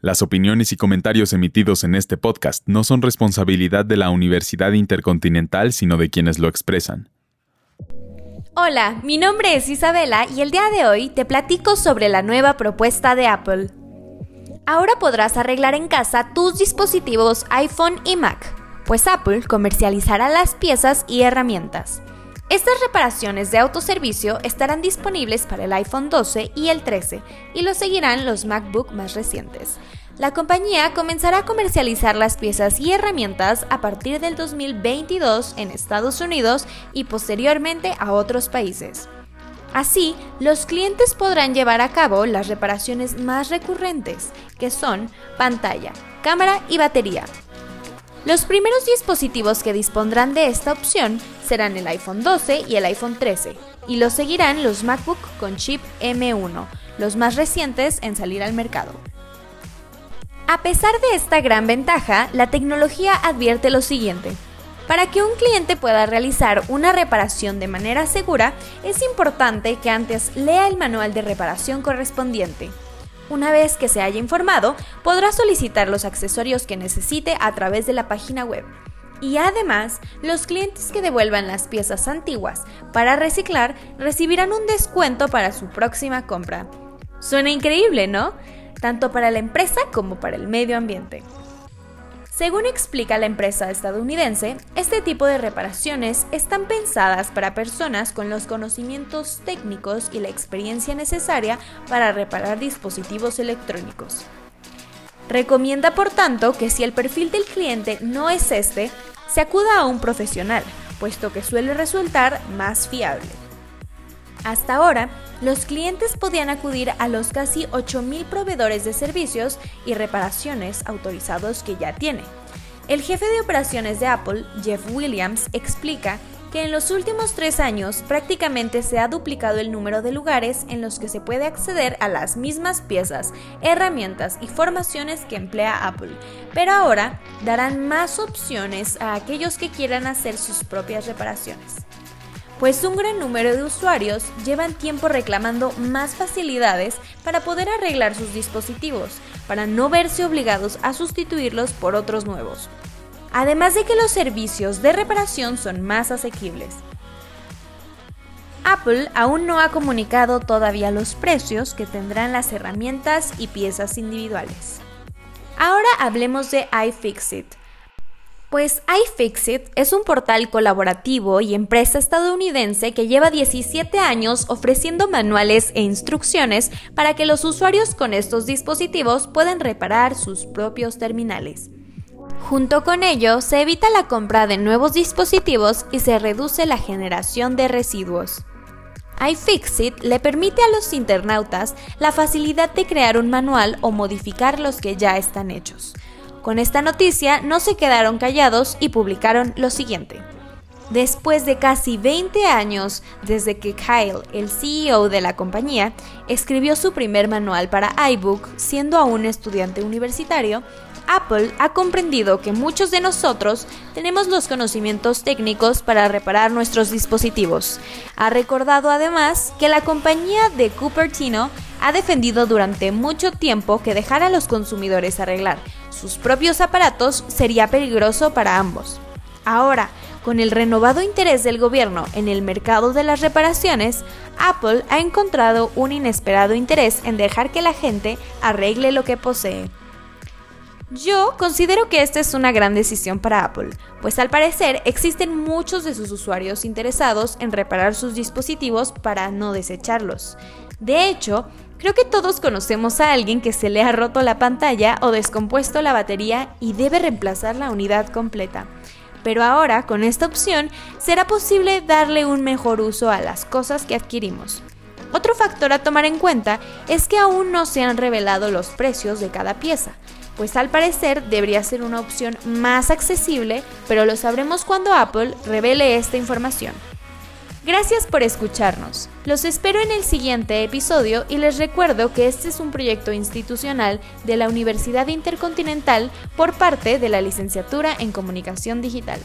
Las opiniones y comentarios emitidos en este podcast no son responsabilidad de la Universidad Intercontinental, sino de quienes lo expresan. Hola, mi nombre es Isabela y el día de hoy te platico sobre la nueva propuesta de Apple. Ahora podrás arreglar en casa tus dispositivos iPhone y Mac, pues Apple comercializará las piezas y herramientas. Estas reparaciones de autoservicio estarán disponibles para el iPhone 12 y el 13 y lo seguirán los MacBook más recientes. La compañía comenzará a comercializar las piezas y herramientas a partir del 2022 en Estados Unidos y posteriormente a otros países. Así, los clientes podrán llevar a cabo las reparaciones más recurrentes, que son pantalla, cámara y batería, los primeros dispositivos que dispondrán de esta opción serán el iPhone 12 y el iPhone 13, y los seguirán los MacBook con chip M1, los más recientes en salir al mercado. A pesar de esta gran ventaja, la tecnología advierte lo siguiente. Para que un cliente pueda realizar una reparación de manera segura, es importante que antes lea el manual de reparación correspondiente. Una vez que se haya informado, podrá solicitar los accesorios que necesite a través de la página web. Y además, los clientes que devuelvan las piezas antiguas para reciclar recibirán un descuento para su próxima compra. Suena increíble, ¿no? Tanto para la empresa como para el medio ambiente. Según explica la empresa estadounidense, este tipo de reparaciones están pensadas para personas con los conocimientos técnicos y la experiencia necesaria para reparar dispositivos electrónicos. Recomienda, por tanto, que si el perfil del cliente no es este, se acuda a un profesional, puesto que suele resultar más fiable. Hasta ahora, los clientes podían acudir a los casi 8.000 proveedores de servicios y reparaciones autorizados que ya tiene. El jefe de operaciones de Apple, Jeff Williams, explica que en los últimos tres años prácticamente se ha duplicado el número de lugares en los que se puede acceder a las mismas piezas, herramientas y formaciones que emplea Apple, pero ahora darán más opciones a aquellos que quieran hacer sus propias reparaciones pues un gran número de usuarios llevan tiempo reclamando más facilidades para poder arreglar sus dispositivos, para no verse obligados a sustituirlos por otros nuevos. Además de que los servicios de reparación son más asequibles. Apple aún no ha comunicado todavía los precios que tendrán las herramientas y piezas individuales. Ahora hablemos de iFixit, pues iFixit es un portal colaborativo y empresa estadounidense que lleva 17 años ofreciendo manuales e instrucciones para que los usuarios con estos dispositivos puedan reparar sus propios terminales. Junto con ello, se evita la compra de nuevos dispositivos y se reduce la generación de residuos. iFixit le permite a los internautas la facilidad de crear un manual o modificar los que ya están hechos. Con esta noticia no se quedaron callados y publicaron lo siguiente. Después de casi 20 años desde que Kyle, el CEO de la compañía, escribió su primer manual para iBook siendo aún estudiante universitario, Apple ha comprendido que muchos de nosotros tenemos los conocimientos técnicos para reparar nuestros dispositivos. Ha recordado además que la compañía de Cupertino ha defendido durante mucho tiempo que dejar a los consumidores arreglar sus propios aparatos sería peligroso para ambos. Ahora, con el renovado interés del gobierno en el mercado de las reparaciones, Apple ha encontrado un inesperado interés en dejar que la gente arregle lo que posee. Yo considero que esta es una gran decisión para Apple, pues al parecer existen muchos de sus usuarios interesados en reparar sus dispositivos para no desecharlos. De hecho, creo que todos conocemos a alguien que se le ha roto la pantalla o descompuesto la batería y debe reemplazar la unidad completa. Pero ahora, con esta opción, será posible darle un mejor uso a las cosas que adquirimos. Otro factor a tomar en cuenta es que aún no se han revelado los precios de cada pieza, pues al parecer debería ser una opción más accesible, pero lo sabremos cuando Apple revele esta información. Gracias por escucharnos. Los espero en el siguiente episodio y les recuerdo que este es un proyecto institucional de la Universidad Intercontinental por parte de la Licenciatura en Comunicación Digital.